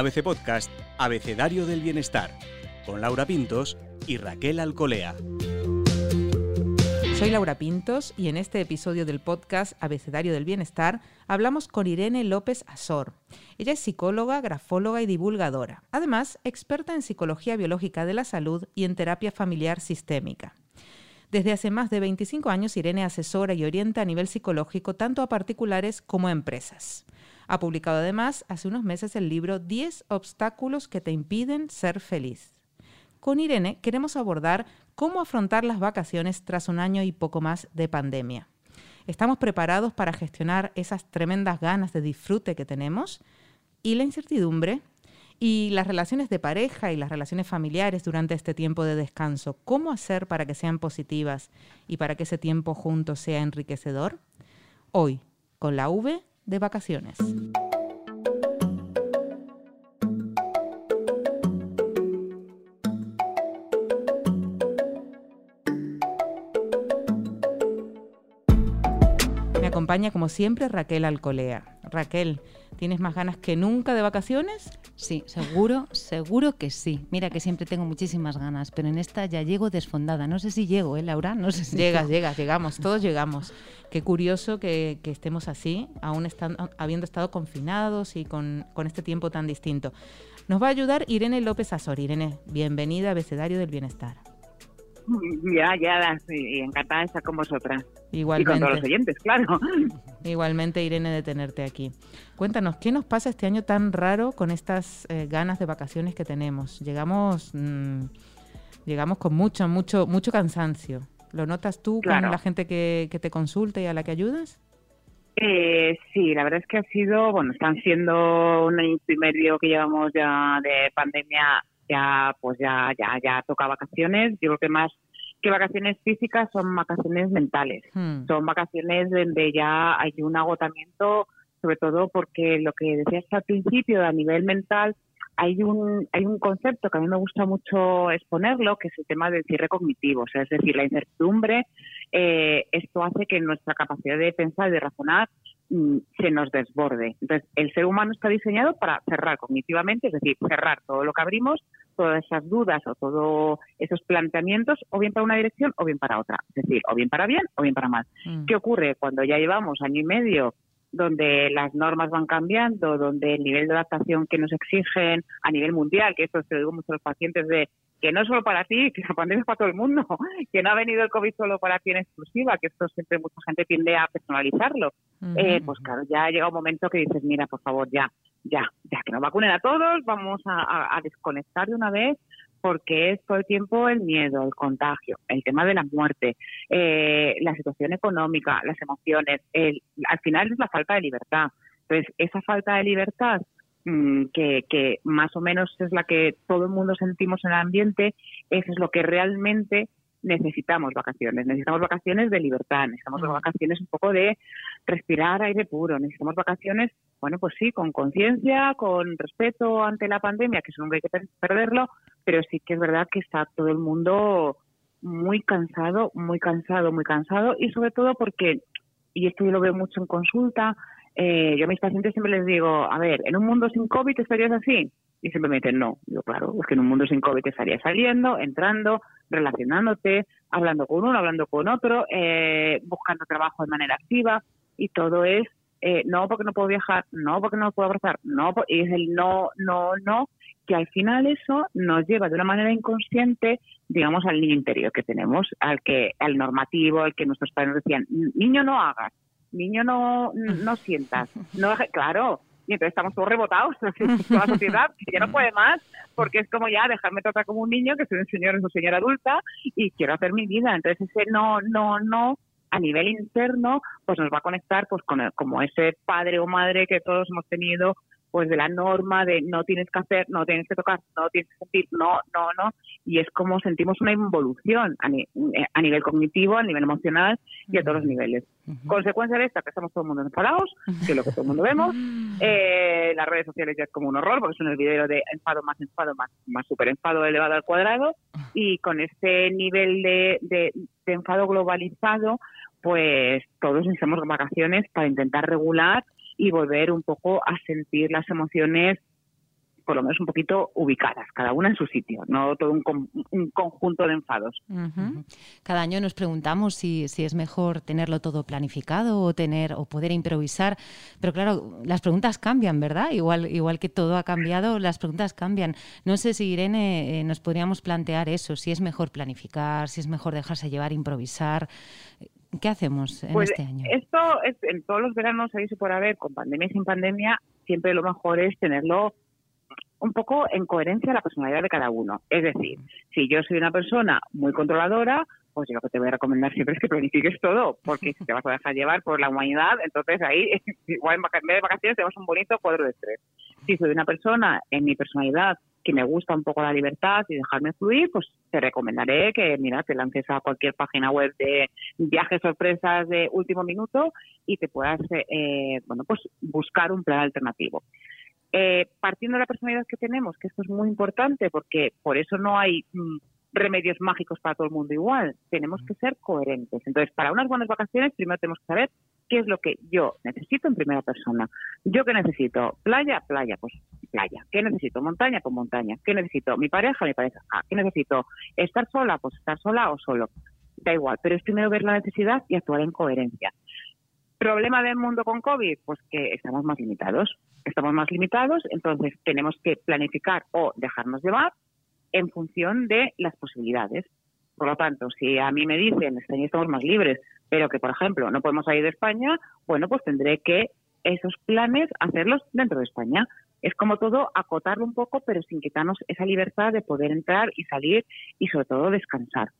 ABC Podcast Abecedario del Bienestar, con Laura Pintos y Raquel Alcolea. Soy Laura Pintos y en este episodio del podcast Abecedario del Bienestar hablamos con Irene López Azor. Ella es psicóloga, grafóloga y divulgadora. Además, experta en psicología biológica de la salud y en terapia familiar sistémica. Desde hace más de 25 años, Irene asesora y orienta a nivel psicológico tanto a particulares como a empresas. Ha publicado además hace unos meses el libro 10 obstáculos que te impiden ser feliz. Con Irene queremos abordar cómo afrontar las vacaciones tras un año y poco más de pandemia. ¿Estamos preparados para gestionar esas tremendas ganas de disfrute que tenemos? ¿Y la incertidumbre? ¿Y las relaciones de pareja y las relaciones familiares durante este tiempo de descanso? ¿Cómo hacer para que sean positivas y para que ese tiempo juntos sea enriquecedor? Hoy, con la V de vacaciones. acompaña como siempre Raquel Alcolea. Raquel, ¿tienes más ganas que nunca de vacaciones? Sí, seguro, seguro que sí. Mira que siempre tengo muchísimas ganas, pero en esta ya llego desfondada. No sé si llego, ¿eh, Laura? No sé si Llegas, llegas, llegamos, todos llegamos. Qué curioso que, estemos así, aún habiendo estado confinados y con, con este tiempo tan distinto. Nos va a ayudar Irene López Azor. Irene, bienvenida a Abecedario del Bienestar. Ya, ya, sí, encantada de estar con vosotras. Igualmente. Y con todos los oyentes, claro. Igualmente, Irene, de tenerte aquí. Cuéntanos, ¿qué nos pasa este año tan raro con estas eh, ganas de vacaciones que tenemos? Llegamos, mm, llegamos con mucho, mucho, mucho cansancio. ¿Lo notas tú con la gente que, que, te consulta y a la que ayudas? Eh, sí, la verdad es que ha sido, bueno, están siendo un año y medio que llevamos ya de pandemia ya pues ya ya ya toca vacaciones. Yo creo que más que vacaciones físicas son vacaciones mentales. Hmm. Son vacaciones donde ya hay un agotamiento, sobre todo porque lo que decías al principio a nivel mental hay un hay un concepto que a mí me gusta mucho exponerlo, que es el tema del cierre cognitivo, o sea, es decir, la incertidumbre. Eh, esto hace que nuestra capacidad de pensar y de razonar Mm, se nos desborde. Entonces, el ser humano está diseñado para cerrar cognitivamente, es decir, cerrar todo lo que abrimos, todas esas dudas o todos esos planteamientos, o bien para una dirección o bien para otra. Es decir, o bien para bien o bien para mal. Mm. ¿Qué ocurre cuando ya llevamos año y medio donde las normas van cambiando, donde el nivel de adaptación que nos exigen a nivel mundial, que esto se lo digo mucho a los pacientes de que no es solo para ti, que la pandemia es para todo el mundo, que no ha venido el COVID solo para ti en exclusiva, que esto siempre mucha gente tiende a personalizarlo. Eh, pues claro, ya llega un momento que dices, mira, por favor, ya, ya, ya que nos vacunen a todos, vamos a, desconectar de una vez porque es todo el tiempo el miedo, el contagio, el tema de la muerte, eh, la situación económica, las emociones, el, al final es la falta de libertad. Entonces, esa falta de libertad que, que más o menos es la que todo el mundo sentimos en el ambiente, eso es lo que realmente necesitamos vacaciones, necesitamos vacaciones de libertad, necesitamos mm. vacaciones un poco de respirar aire puro, necesitamos vacaciones, bueno, pues sí, con conciencia, con respeto ante la pandemia, que eso nunca hay que perderlo, pero sí que es verdad que está todo el mundo muy cansado, muy cansado, muy cansado y sobre todo porque, y esto yo lo veo mucho en consulta, eh, yo a mis pacientes siempre les digo, a ver, ¿en un mundo sin COVID estarías así? Y siempre me dicen, no. Yo, claro, es que en un mundo sin COVID estarías saliendo, entrando, relacionándote, hablando con uno, hablando con otro, eh, buscando trabajo de manera activa y todo es, eh, no porque no puedo viajar, no porque no puedo abrazar, no, y es el no, no, no, que al final eso nos lleva de una manera inconsciente, digamos, al niño interior que tenemos, al que, al normativo, al que nuestros padres decían, niño no hagas, niño no, no sientas, no, claro, y entonces estamos todos rebotados, toda la sociedad, ya no puede más, porque es como ya dejarme tratar como un niño, que soy un señor, es un señor adulta, y quiero hacer mi vida. Entonces ese no, no, no, a nivel interno, pues nos va a conectar pues con como ese padre o madre que todos hemos tenido pues de la norma de no tienes que hacer, no tienes que tocar, no tienes que sentir, no, no, no, y es como sentimos una involución a, eh, nivel cognitivo, a nivel emocional y a todos los niveles. Consecuencia de esta, que estamos todo el mundo enfadados, que es lo que todo el mundo vemos, eh, las redes sociales ya es como un horror, porque son el video de enfado más enfado más, más super enfado elevado al cuadrado, y con este nivel de, de, de enfado globalizado, pues todos necesitamos vacaciones para intentar regular y volver un poco a sentir las emociones por lo menos un poquito ubicadas, cada una en su sitio, no todo un, conjunto de enfados. Cada año nos preguntamos si, si, es mejor tenerlo todo planificado o tener o poder improvisar, pero claro, las preguntas cambian, ¿verdad? Igual, igual que todo ha cambiado, las preguntas cambian. No sé si Irene eh, nos podríamos plantear eso, si es mejor planificar, si es mejor dejarse llevar, improvisar. ¿Qué hacemos en pues este año? Esto es, en todos los veranos, ahí se por haber, con pandemia y sin pandemia, siempre lo mejor es tenerlo un poco en coherencia a la personalidad de cada uno. Es decir, si yo soy una persona muy controladora, pues yo lo que te voy a recomendar siempre es que planifiques todo, porque si te vas a dejar llevar por la humanidad, entonces ahí, igual en vez de vacaciones, tenemos un bonito cuadro de estrés. Si soy una persona en mi personalidad que me gusta un poco la libertad y dejarme fluir, pues te recomendaré que, mira, te lances a cualquier página web de viajes sorpresas de último minuto y te puedas, eh, bueno, pues buscar un plan alternativo. Eh, partiendo de la personalidad que tenemos, que esto es muy importante porque por eso no hay mm, remedios mágicos para todo el mundo igual, tenemos que ser coherentes. Entonces, para unas buenas vacaciones, primero tenemos que saber qué es lo que yo necesito en primera persona. Yo qué necesito, playa, playa, pues playa. ¿Qué necesito? Montaña, pues montaña. ¿Qué necesito? Mi pareja, mi pareja. Ah, ¿Qué necesito? Estar sola, pues estar sola o solo. Da igual, pero es primero ver la necesidad y actuar en coherencia. ¿Problema del mundo con COVID? Pues que estamos más limitados. Estamos más limitados, entonces tenemos que planificar o dejarnos llevar en función de las posibilidades. Por lo tanto, si a mí me dicen, este año estamos más libres, pero que, por ejemplo, no podemos salir de España, bueno, pues tendré que esos planes hacerlos dentro de España. Es como todo, acotarlo un poco, pero sin quitarnos esa libertad de poder entrar y salir y sobre todo descansar.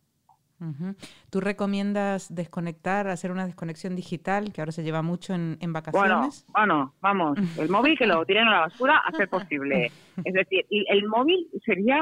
¿Tú recomiendas desconectar, hacer una desconexión digital, que ahora se lleva mucho en, vacaciones? Bueno, vamos, el móvil que lo tiren a la basura a ser posible. Es decir, el móvil sería,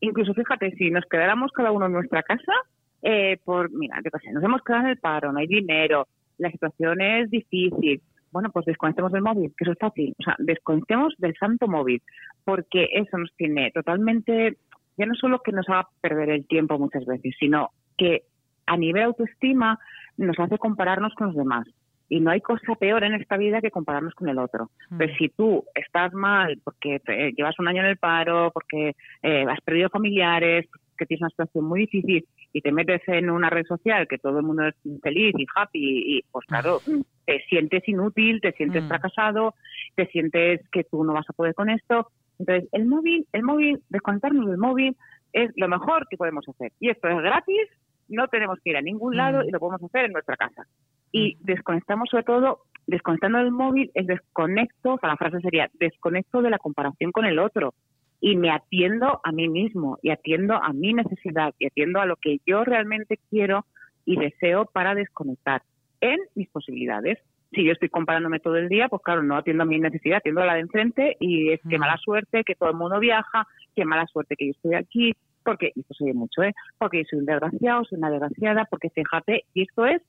incluso fíjate, si nos quedáramos cada uno en nuestra casa, eh, por, mira, qué pasa, nos hemos quedado en el paro, no hay dinero, la situación es difícil. Bueno, pues desconectemos del móvil, que eso es fácil. O sea, desconectemos del santo móvil, porque eso nos tiene totalmente, ya no solo que nos haga perder el tiempo muchas veces, sino que a nivel autoestima nos hace compararnos con los demás. Y no hay cosa peor en esta vida que compararnos con el otro. Mm. Pero si tú estás mal porque llevas un año en el paro, porque eh, has perdido familiares, que tienes una situación muy difícil y te metes en una red social que todo el mundo es feliz y happy y pues claro, mm. te sientes inútil, te sientes mm. fracasado, te sientes que tú no vas a poder con esto. Entonces, el móvil, el móvil, desconectarnos del móvil es lo mejor que podemos hacer. Y esto es gratis, no tenemos que ir a ningún lado mm. y lo podemos hacer en nuestra casa. Y mm. desconectamos sobre todo, desconectando el móvil, es desconecto, o sea, la frase sería, desconecto de la comparación con el otro y me atiendo a mí mismo y atiendo a mi necesidad y atiendo a lo que yo realmente quiero y deseo para desconectar en mis posibilidades. Si yo estoy comparándome todo el día, pues claro, no atiendo a mi necesidad, atiendo a la de enfrente y es que mm. mala suerte que todo el mundo viaja, qué mala suerte que yo estoy aquí, porque, y esto se mucho, ¿eh? porque yo soy un desgraciado, soy una desgraciada, porque fíjate, y esto es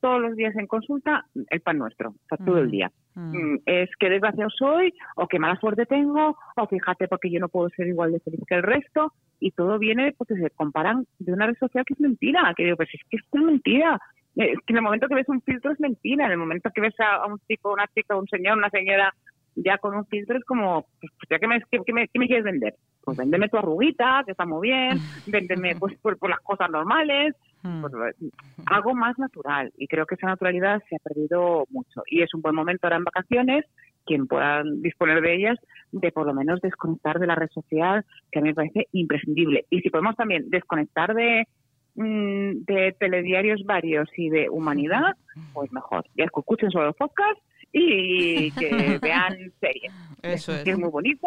todos los días en consulta el pan nuestro, o sea, todo el mm, día. Mm. Mm, es que desgraciado soy, o qué mala suerte tengo, o fíjate porque yo no puedo ser igual de feliz que el resto, y todo viene porque se comparan de una red social que es mentira, que digo, pues es que es mentira. Es que en el momento que ves un filtro es mentira, en el momento que ves a, un chico, una chica, un señor, una señora ya con un filtro es como, pues, ya que me, que, me, quieres vender? Pues véndeme tu arruguita, que está muy bien, véndeme pues por, las cosas normales, hmm. pues, algo más natural. Y creo que esa naturalidad se ha perdido mucho. Y es un buen momento ahora en vacaciones, quien pueda disponer de ellas, de por lo menos desconectar de la red social, que a mí me parece imprescindible. Y si podemos también desconectar de, mm, de telediarios varios y de humanidad, pues mejor. Ya escuchen solo los podcasts y que vean series. Eso es. Que es muy bonito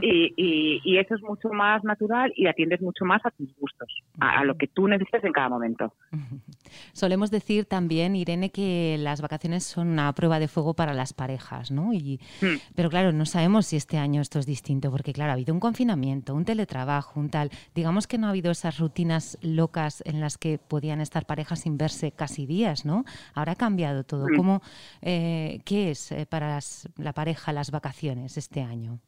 y, y, y, eso es mucho más natural y atiendes mucho más a tus gustos, a, lo que tú necesitas en cada momento. Solemos decir también, Irene, que las vacaciones son una prueba de fuego para las parejas, ¿no? Y, hmm. Pero claro, no sabemos si este año esto es distinto, porque claro, ha habido un confinamiento, un teletrabajo, un tal. Digamos que no ha habido esas rutinas locas en las que podían estar parejas sin verse casi días, ¿no? Ahora ha cambiado todo. Hmm. ¿Cómo, eh, ¿Qué es eh, para la pareja las vacaciones este año?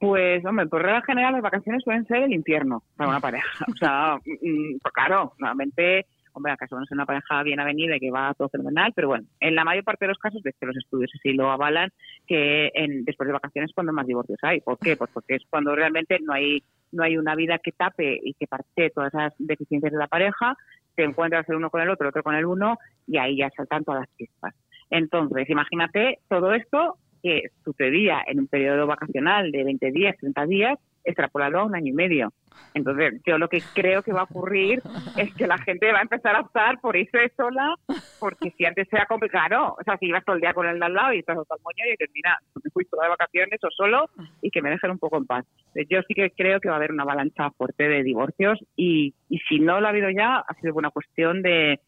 Pues, hombre, por regla general las vacaciones suelen ser el infierno para una pareja. O sea, mm, mm, pues claro, normalmente hombre, acaso no es una pareja bien avenida y que va todo fenomenal, pero bueno, en la mayor parte de los casos, de que los estudios así lo avalan, que en, después de vacaciones es cuando más divorcios hay. ¿Por qué? Pues porque es cuando realmente no hay no hay una vida que tape y que parte todas esas deficiencias de la pareja, te encuentras el uno con el otro, el otro con el uno, y ahí ya saltan todas las chispas. Entonces, imagínate todo esto que sucedía en un periodo vacacional de 20 días, 30 días, extrapolado a un año y medio. Entonces, yo lo que creo que va a ocurrir es que la gente va a empezar a optar por irse sola, porque si antes era complicado, o sea, si ibas todo el día con el de al lado y estás todo el moño y dices, mira, me fui toda de vacaciones o solo y que me dejen un poco en paz. Yo sí que creo que va a haber una avalancha fuerte de divorcios y, y si no lo ha habido ya, ha sido una cuestión de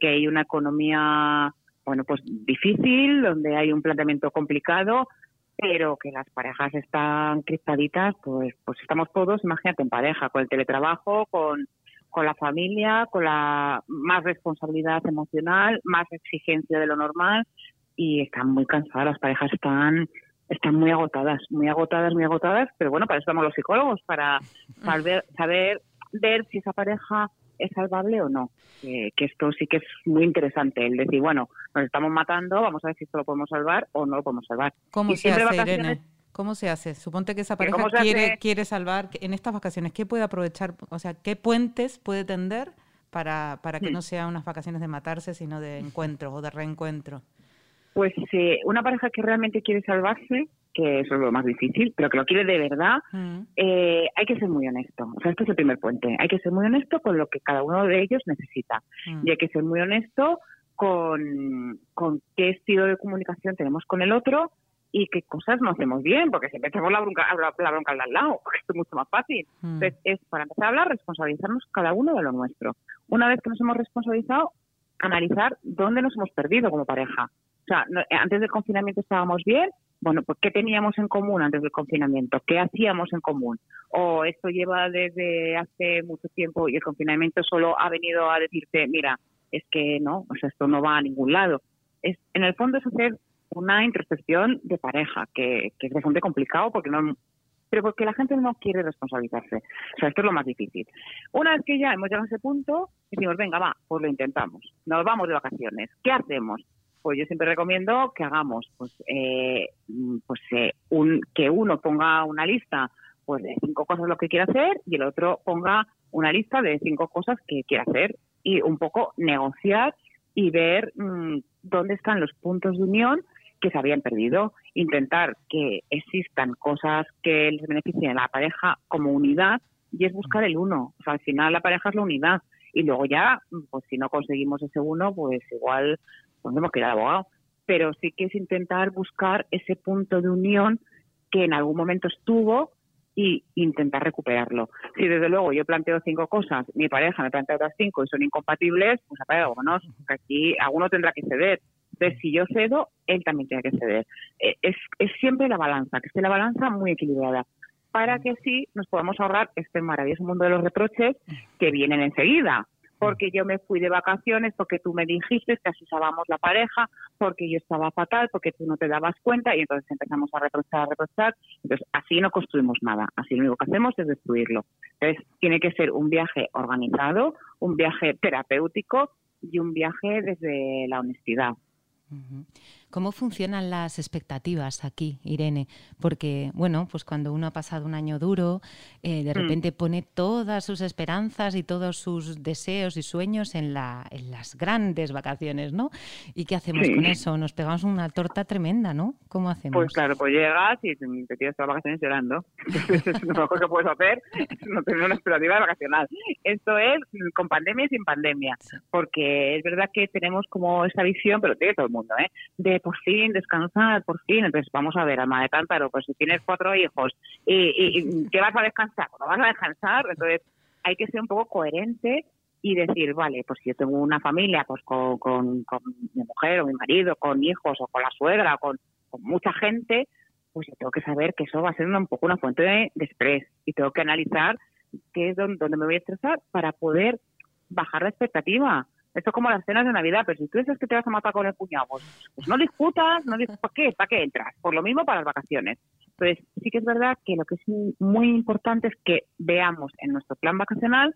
que hay una economía bueno, pues difícil, donde hay un planteamiento complicado, pero que las parejas están crispaditas, pues, pues estamos todos, imagínate, en pareja, con el teletrabajo, con, con la familia, con la más responsabilidad emocional, más exigencia de lo normal y están muy cansadas, las parejas están están muy agotadas, muy agotadas, muy agotadas, pero bueno, para eso estamos los psicólogos, para saber, saber ver si esa pareja es salvable o no. que esto sí que es muy interesante, el decir, bueno, nos estamos matando, vamos a ver si esto lo podemos salvar o no lo podemos salvar. ¿Cómo se hace, Irene? ¿Cómo se hace? Suponte que esa pareja quiere, quiere salvar en estas vacaciones. ¿Qué puede aprovechar? O sea, ¿qué puentes puede tender para, para que mm. no sean unas vacaciones de matarse, sino de encuentro o de reencuentro? Pues eh, una pareja que realmente quiere salvarse que eso es lo más difícil, pero que lo quiere de verdad, mm. eh, hay que ser muy honesto. O sea, este es el primer puente. Hay que ser muy honesto con lo que cada uno de ellos necesita. Mm. Y hay que ser muy honesto con, con qué estilo de comunicación tenemos con el otro y qué cosas no hacemos bien, porque siempre tenemos la bronca, la, bronca al lado, porque es mucho más fácil. Mm. Entonces, es para empezar a hablar, responsabilizarnos cada uno de lo nuestro. Una vez que nos hemos responsabilizado, analizar dónde nos hemos perdido como pareja. O sea, antes del confinamiento estábamos bien, bueno, pues ¿qué teníamos en común antes del confinamiento? ¿Qué hacíamos en común? O esto lleva desde hace mucho tiempo y el confinamiento solo ha venido a decirte, mira, es que no, o sea, esto no va a ningún lado. Es, en el fondo es hacer una introspección de pareja, que, que es bastante complicado porque no, pero porque la gente no quiere responsabilizarse. O sea, esto es lo más difícil. Una vez que ya hemos llegado a ese punto, decimos, venga, va, pues lo intentamos. Nos vamos de vacaciones. ¿Qué hacemos? Pues yo siempre recomiendo que hagamos, pues, eh, pues eh, un, que uno ponga una lista pues de cinco cosas lo que quiere hacer y el otro ponga una lista de cinco cosas que quiere hacer y un poco negociar y ver mm, dónde están los puntos de unión que se habían perdido, intentar que existan cosas que les beneficien a la pareja como unidad y es buscar el uno. O sea, al final la pareja es la unidad y luego ya, pues si no conseguimos ese uno, pues igual tenemos que ir al abogado, pero sí que es intentar buscar ese punto de unión que en algún momento estuvo y intentar recuperarlo. Si desde luego yo planteo cinco cosas, mi pareja me plantea otras cinco y son incompatibles, pues vámonos, que aquí alguno tendrá que ceder. Entonces, si yo cedo, él también tiene que ceder. Eh, es, es siempre la balanza, que esté la balanza muy equilibrada, para que así nos podamos ahorrar este maravilloso mundo de los reproches que vienen enseguida porque yo me fui de vacaciones, porque tú me dijiste que así usábamos la pareja, porque yo estaba fatal, porque tú no te dabas cuenta y entonces empezamos a reprochar, a reprochar. Entonces, así no construimos nada, así lo único que hacemos es destruirlo. Entonces, tiene que ser un viaje organizado, un viaje terapéutico y un viaje desde la honestidad. ¿Cómo funcionan las expectativas aquí, Irene? Porque, bueno, pues cuando uno ha pasado un año duro, eh, de mm. repente pone todas sus esperanzas y todos sus deseos y sueños en, la, en las grandes vacaciones, ¿no? ¿Y qué hacemos con eso? Nos pegamos una torta tremenda, ¿no? ¿Cómo hacemos? Pues claro, pues llegas y te tiras todas las vacaciones llorando. es lo mejor que puedes hacer, no tener una expectativa vacacional. Esto es con pandemia y sin pandemia, porque es verdad que tenemos como esa visión, pero tiene todo el mundo, ¿eh? De por fin descansar, por fin. Entonces, vamos a ver, alma de cántaro, pues si tienes cuatro hijos y, y, ¿qué vas a descansar? ¿No vas a descansar? Entonces, hay que ser un poco coherente y decir, vale, pues si yo tengo una familia pues con, con, mi mujer o mi marido, con hijos o con la suegra, con, mucha gente, pues yo tengo que saber que eso va a ser un poco una fuente de, estrés y tengo que analizar qué es donde, donde me voy a estresar para poder bajar la expectativa. Esto es como las cenas de Navidad, pero si tú dices que te vas a matar con el cuñado, pues, pues no discutas, no discutas, ¿para qué? ¿Para qué entras? Por lo mismo para las vacaciones. Entonces, sí que es verdad que lo que es muy importante es que veamos en nuestro plan vacacional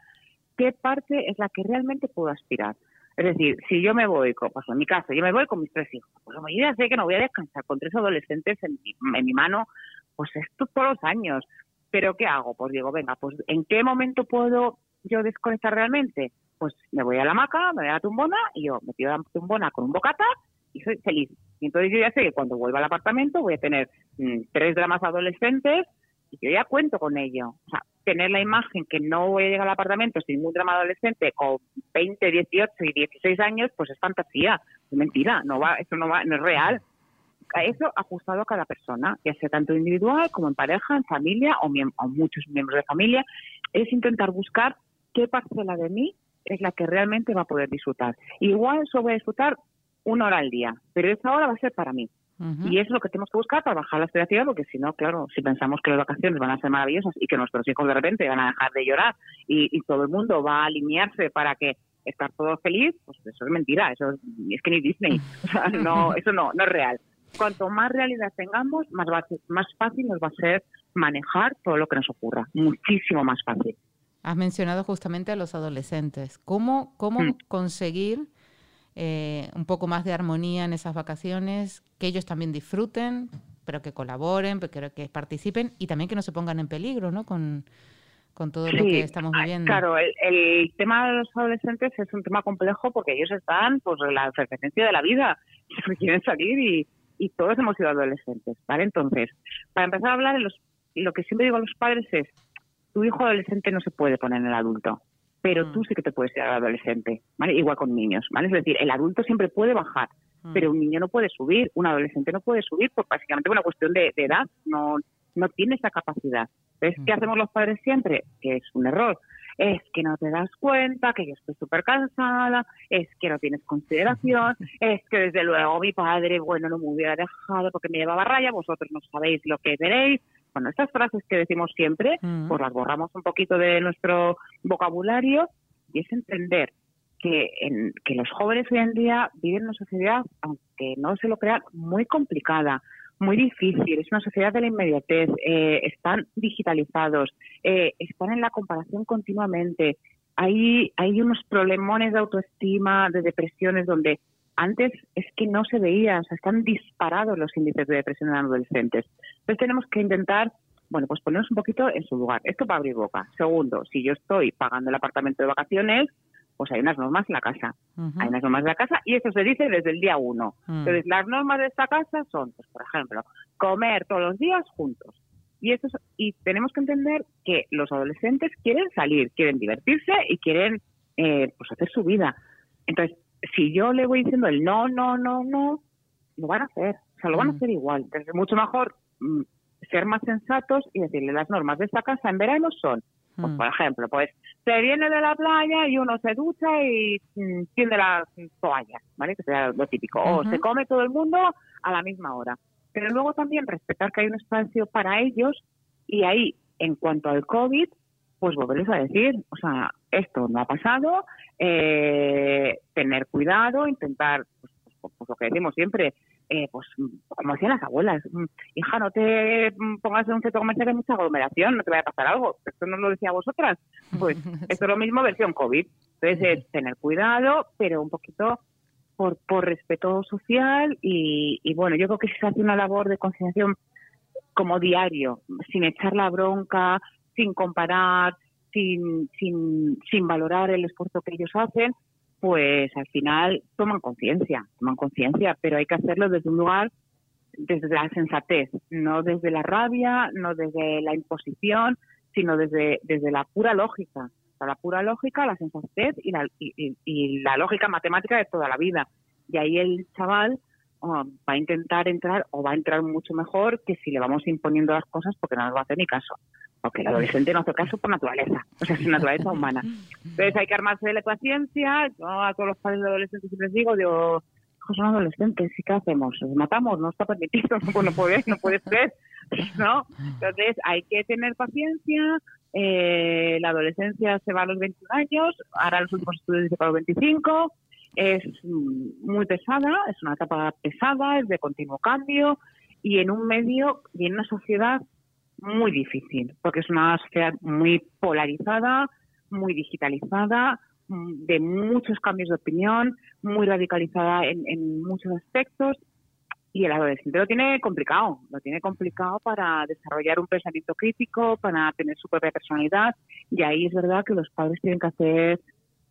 qué parte es la que realmente puedo aspirar. Es decir, si yo me voy, con, pues en mi caso, yo me voy con mis tres hijos, pues yo ya sé que no voy a descansar con tres adolescentes en mi, en mi mano, pues esto todos los años. Pero ¿qué hago? Pues digo, venga, pues ¿en qué momento puedo yo desconectar realmente? Pues me voy a la hamaca, me voy a la tumbona y yo me pido la tumbona con un bocata y soy feliz. Y entonces yo ya sé que cuando vuelva al apartamento voy a tener mm, tres dramas adolescentes y yo ya cuento con ello. O sea, tener la imagen que no voy a llegar al apartamento sin ningún drama adolescente con 20, 18 y 16 años, pues es fantasía, es mentira, no va, eso no va, no es real. Eso ajustado a cada persona, ya sea tanto individual como en pareja, en familia o, o muchos miembros de familia, es intentar buscar qué parcela de mí es la que realmente va a poder disfrutar. Igual eso voy a disfrutar una hora al día, pero esa hora va a ser para mí. Y eso es lo que tenemos que buscar para bajar la expectativa, porque si no, claro, si pensamos que las vacaciones van a ser maravillosas y que nuestros hijos de repente van a dejar de llorar y, todo el mundo va a alinearse para que estar todo feliz, pues eso es mentira, eso es, que ni Disney, o sea, no, eso no, no es real. Cuanto más realidad tengamos, más, más fácil nos va a ser manejar todo lo que nos ocurra, muchísimo más fácil. Has mencionado justamente a los adolescentes. ¿Cómo, cómo mm. conseguir eh, un poco más de armonía en esas vacaciones, que ellos también disfruten, pero que colaboren, pero que participen y también que no se pongan en peligro, ¿no? Con, todo lo que estamos ah, viviendo. Claro, el, tema de los adolescentes es un tema complejo porque ellos están pues en la efervescencia de la vida, quieren salir y, y todos hemos sido adolescentes, ¿vale? Entonces, para empezar a hablar, los, lo que siempre digo a los padres es, tu hijo adolescente no se puede poner en el adulto pero mm. tú sí que te puedes ser adolescente, ¿vale? Igual con niños, ¿vale? Es decir, el adulto siempre puede bajar, mm. pero un niño no puede subir, un adolescente no puede subir, pues básicamente una cuestión de, edad, no, no tiene esa capacidad. ¿qué mm. hacemos los padres siempre? Que es un error. Es que no te das cuenta, que yo estoy súper cansada, es que no tienes consideración, es que desde luego mi padre, bueno, no me hubiera dejado porque me llevaba raya, vosotros no sabéis lo que veréis, bueno, estas frases que decimos siempre, mm. pues las borramos un poquito de nuestro vocabulario y es entender que, en, que los jóvenes hoy en día viven en una sociedad, aunque no se lo crean, muy complicada, muy difícil. Es una sociedad de la inmediatez. Eh, están digitalizados, eh, están en la comparación continuamente. Hay, hay unos problemones de autoestima, de depresiones, donde antes es que no se veía, o sea, están disparados los índices de depresión en adolescentes. Entonces tenemos que intentar, bueno, pues ponernos un poquito en su lugar. Esto para abrir boca. Segundo, si yo estoy pagando el apartamento de vacaciones, pues hay unas normas en la casa. Hay unas normas de la casa y eso se dice desde el día uno. Mm. Entonces, las normas de esta casa son, pues, por ejemplo, comer todos los días juntos. Y, eso y tenemos que entender que los adolescentes quieren salir, quieren divertirse y quieren eh, pues hacer su vida. Entonces, si yo le voy diciendo el no, no, no, no, lo van a hacer. O sea, lo van a mm. hacer igual. Entonces, mucho mejor mm, ser más sensatos y decirle las normas de esta casa en verano son, pues, mm. por ejemplo, pues se viene de la playa y uno se ducha y tiende las toallas, ¿vale? Que sea lo típico. O se come todo el mundo a la misma hora. Pero luego también respetar que hay un espacio para ellos y ahí, en cuanto al COVID, pues volverles a decir, o sea, esto no ha pasado, eh, tener cuidado, intentar, pues, pues, pues, lo que decimos siempre, eh, pues como decían las abuelas, mm, hija, no te pongas en un centro comercial de mucha aglomeración, no te vaya a pasar algo. Esto no lo decía vosotras. Pues esto es lo mismo versión COVID. Entonces es tener cuidado, pero un poquito por, por respeto social y, y bueno, yo creo que si se hace una labor de concienciación como diario, sin echar la bronca, sin comparar, sin, sin, sin valorar el esfuerzo que ellos hacen, pues al final toman conciencia, toman conciencia, pero hay que hacerlo desde un lugar, desde la sensatez, no desde la rabia, no desde la imposición, sino desde, desde la pura lógica. la pura lógica, la sensatez y la, y, la lógica matemática de toda la vida. Y ahí el chaval oh, va a intentar entrar o va a entrar mucho mejor que si le vamos imponiendo las cosas porque no nos va a hacer ni caso porque el adolescente no hace caso por naturaleza, o sea, es naturaleza humana. Entonces hay que armarse de la paciencia, yo a todos los padres de adolescentes les digo, digo, son adolescentes, ¿y qué hacemos? ¿Los matamos? No está permitido, no puede, no puede ser, ¿no? Entonces hay que tener paciencia, eh, la adolescencia se va a los 21 años, ahora los últimos estudios dicen para los 25, es muy pesada, es una etapa pesada, es de continuo cambio, y en un medio y en una sociedad muy difícil, porque es una sociedad muy polarizada, muy digitalizada, de muchos cambios de opinión, muy radicalizada en, en muchos aspectos y el adolescente lo tiene complicado, lo tiene complicado para desarrollar un pensamiento crítico, para tener su propia personalidad y ahí es verdad que los padres tienen que hacer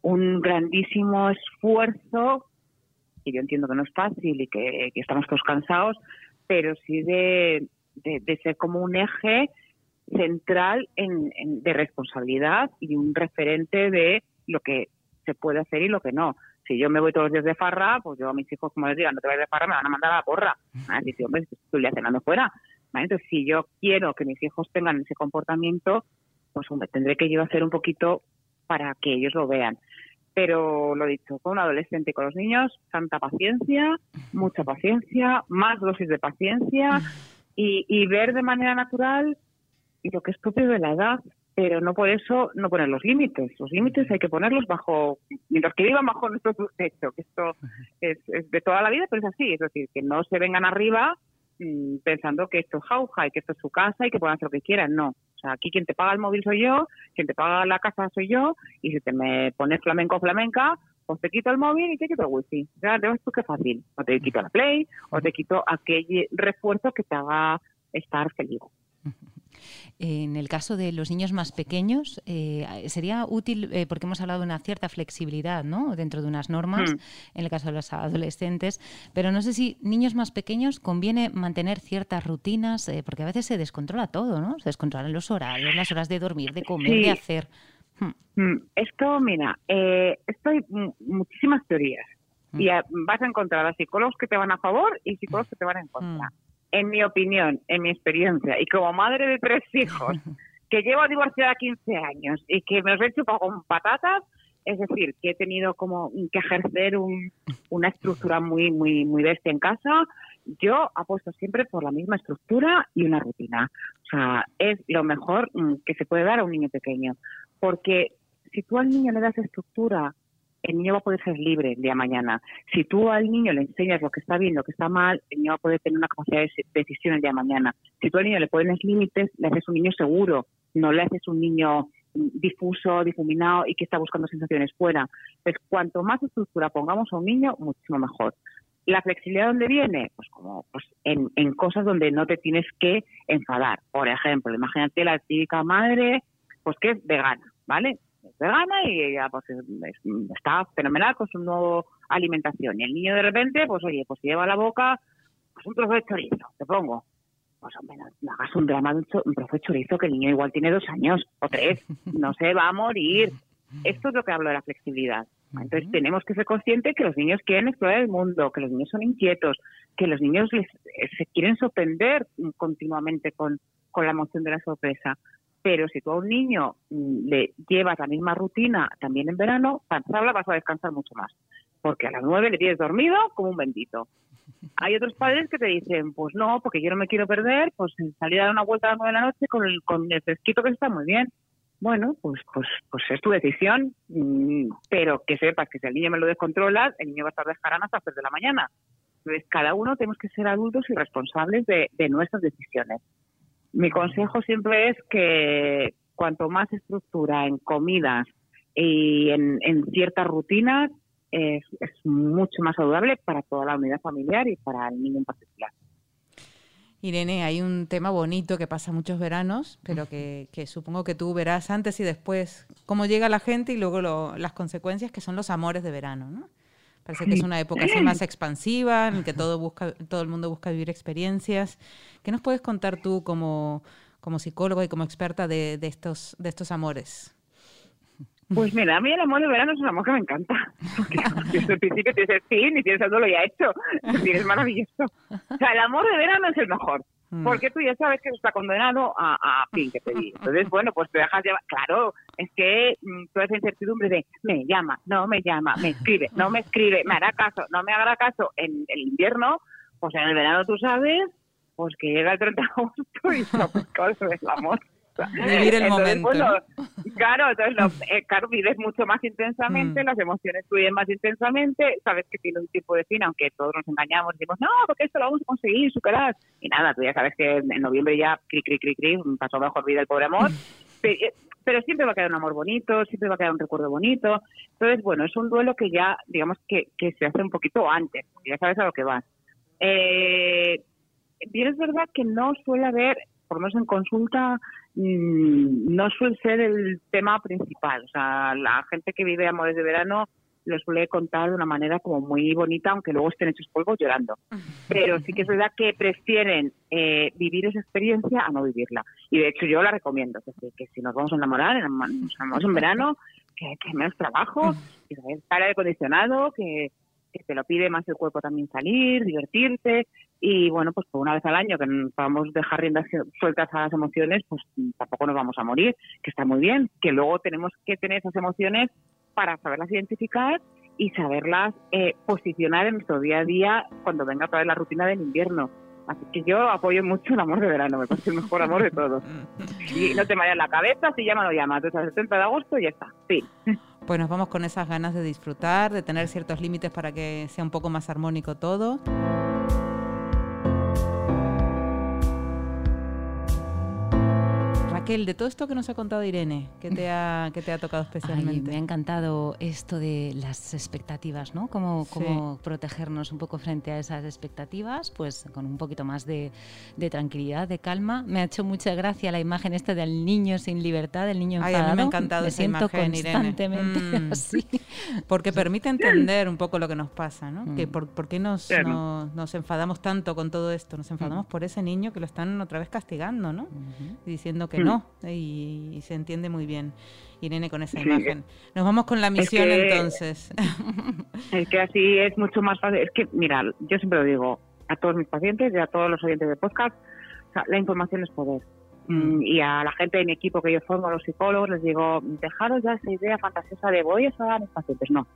un grandísimo esfuerzo, que yo entiendo que no es fácil y que, estamos todos cansados, pero sí de, de, ser como un eje central en, de responsabilidad y un referente de lo que se puede hacer y lo que no si yo me voy todos los días de farra, pues yo a mis hijos, como les digo, no te vayas de farra, me van a mandar a la porra. Así que, hombre, estoy cenando fuera. Entonces, si yo quiero que mis hijos tengan ese comportamiento, pues hombre, tendré que yo hacer un poquito para que ellos lo vean. Pero lo dicho, con un adolescente y con los niños, santa paciencia, mucha paciencia, más dosis de paciencia y, y ver de manera natural lo que es propio de la edad pero no por eso no poner los límites. Los límites hay que ponerlos bajo, mientras que vivan bajo nuestro techo, que esto es, de toda la vida, pero es así, es decir, que no se vengan arriba mm, pensando que esto es jauja y que esto es su casa y que puedan hacer lo que quieran, no. O sea, aquí quien te paga el móvil soy yo, quien te paga la casa soy yo, y si te me pones flamenco o flamenca, pues te quito el móvil y te quito el wifi. Ya, ves tú qué fácil. O te quito la play, o te quito aquel refuerzo que te haga estar feliz. En el caso de los niños más pequeños, eh, sería útil, eh, porque hemos hablado de una cierta flexibilidad ¿no? dentro de unas normas, hmm. en el caso de los adolescentes, pero no sé si niños más pequeños conviene mantener ciertas rutinas, eh, porque a veces se descontrola todo, ¿no? Se descontrolan los horarios, las horas de dormir, de comer, de hacer. Hmm. Hmm. Esto, mira, esto hay muchísimas teorías. Y vas a encontrar a psicólogos que te van a favor y psicólogos que te van en contra en mi opinión, en mi experiencia, y como madre de tres hijos, que llevo divorciada 15 años y que me los he chupado con patatas, es decir, que he tenido como que ejercer una estructura muy, muy, muy bestia en casa, yo apuesto siempre por la misma estructura y una rutina. O sea, es lo mejor mm, que se puede dar a un niño pequeño. Porque si tú al niño le das estructura, el niño va a poder ser libre el día de mañana. Si tú al niño le enseñas lo que está bien, lo que está mal, el niño va a poder tener una capacidad de decisión el día de mañana. Si tú al niño le pones límites, le haces un niño seguro, no le haces un niño difuso, difuminado y que está buscando sensaciones fuera. Pues cuanto más estructura pongamos a un niño, muchísimo mejor. ¿La flexibilidad dónde viene? Pues como pues en, en cosas donde no te tienes que enfadar. Por ejemplo, imagínate la típica madre pues que es vegana, ¿vale? vegana y ella pues está fenomenal con su nueva alimentación. Y el niño de repente, pues oye, pues lleva la boca pues un trozo de chorizo, te pongo. Pues hombre, no, hagas un drama de un, trozo de chorizo que el niño igual tiene dos años o tres, no se va a morir. Esto es lo que hablo de la flexibilidad. Entonces tenemos que ser conscientes que los niños quieren explorar el mundo, que los niños son inquietos, que los niños les, se quieren sorprender continuamente con, con la emoción de la sorpresa. Pero si tú a un niño mm, le llevas la misma rutina también en verano, para vas a descansar mucho más. Porque a las nueve le tienes dormido como un bendito. Hay otros padres que te dicen, pues no, porque yo no me quiero perder, pues salir a dar una vuelta a las nueve de la noche con el, con el fresquito que está muy bien. Bueno, pues, pues, pues es tu decisión, mm, pero que sepas que si el niño me lo descontrola, el niño va a estar descarando hasta las tres de la mañana. Entonces, cada uno tenemos que ser adultos y responsables de, de nuestras decisiones. Mi consejo siempre es que cuanto más estructura en comidas y en, ciertas rutinas, es, mucho más saludable para toda la unidad familiar y para el niño en particular. Irene, hay un tema bonito que pasa muchos veranos, pero que, supongo que tú verás antes y después cómo llega la gente y luego las consecuencias que son los amores de verano, ¿no? Parece que es una época así más expansiva, en que todo, busca, todo el mundo busca vivir experiencias. ¿Qué nos puedes contar tú como, como psicólogo y como experta de, de, estos, de estos amores? Pues mira, a mí el amor de verano es un amor que me encanta. Porque desde el principio te dices sí, ni tienes lo ya hecho. Es maravilloso. O sea, el amor de verano es el mejor. Mm. Porque tú ya sabes que está condenado a, a fin que te digo. Entonces, bueno, pues te dejas llevar. Claro, es que mm, toda esa incertidumbre de me llama, no me llama, me escribe, no me escribe, me hará caso, no me hará caso en el invierno, pues en el verano tú sabes, pues que llega el 30 de agosto y no, pues es el amor. Vivir el momento. claro, entonces eh, claro, vives mucho más intensamente, mm. las emociones fluyen más intensamente, sabes que tiene un tipo de fin, aunque todos nos engañamos, decimos, no, porque esto lo vamos a conseguir, superar. Y nada, tú ya sabes que en noviembre ya, cri, cri, cri, cri, pasó mejor vida el pobre amor. eh, pero siempre va a quedar un amor bonito, siempre va a quedar un recuerdo bonito. Entonces, bueno, es un duelo que ya, digamos, que, que se hace un poquito antes, ya sabes a lo que vas. Eh, bien es verdad que no suele haber, por lo menos en consulta, mm, no suele ser el tema principal. O sea, la gente que vive amores de verano lo suele contar de una manera como muy bonita, aunque luego estén hechos polvos llorando. Pero sí que es verdad que prefieren eh, vivir esa experiencia a no vivirla. Y de hecho yo la recomiendo, que, si nos vamos a enamorar, nos enamoramos en verano, que, que menos trabajo, que estar aire acondicionado, que, que te lo pide más el cuerpo también salir, divertirte y bueno, pues una vez al año que podamos dejar riendas sueltas a las emociones, pues tampoco nos vamos a morir, que está muy bien, que luego tenemos que tener esas emociones para saberlas identificar y saberlas eh, posicionar en nuestro día a día cuando venga otra vez la rutina del invierno. Así que yo apoyo mucho el amor de verano, me parece el mejor amor de todos. Y no te vayas la cabeza, si llama, lo llama. Entonces, el 70 de agosto y ya está. Sí. Pues nos vamos con esas ganas de disfrutar, de tener ciertos límites para que sea un poco más armónico todo. De todo esto que nos ha contado Irene, ¿qué te ha, te ha tocado especialmente? me ha encantado esto de las expectativas, ¿no? Cómo, cómo protegernos un poco frente a esas expectativas, pues con un poquito más de, tranquilidad, de calma. Me ha hecho mucha gracia la imagen esta del niño sin libertad, del niño enfadado. Ay, a mí me ha encantado esa siento imagen, constantemente mm. así. Porque permite entender un poco lo que nos pasa, ¿no? Que mm. por, qué nos, nos, enfadamos tanto con todo esto? Nos enfadamos mm. por ese niño que lo están otra vez castigando, ¿no? Diciendo que no, y, se entiende muy bien. Irene con esa imagen. Nos vamos con la misión entonces. Es que así es mucho más fácil. Es que, mira, yo siempre lo digo a todos mis pacientes y a todos los oyentes de podcast, la información es poder. Mm. Mm, y a la gente de mi equipo que yo formo, a los psicólogos, les digo, dejaros ya esa idea fantasiosa de voy a ayudar a mis pacientes. No,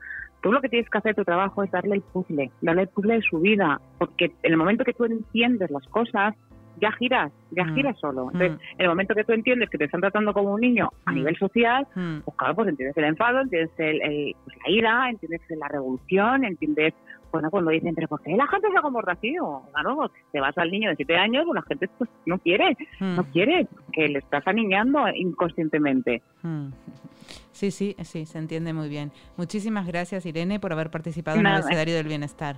tú lo que tienes que hacer tu trabajo es darle el puzzle, darle el puzzle de su vida, porque en el momento que tú entiendes las cosas, ya giras, ya mm. giras solo. Entonces, mm. en el momento que tú entiendes que te están tratando como un niño a mm. nivel social, pues claro, pues entiendes el enfado, entiendes el, pues la ira, entiendes la revolución, entiendes, bueno, cuando dicen, pero ¿por qué la gente se comporta así? O, claro, te vas al niño de siete años, pues la gente pues, no quiere, no quiere, que le estás aniñando inconscientemente. Sí, sí, sí, se entiende muy bien. Muchísimas gracias, Irene, por haber participado en el abecedario del bienestar.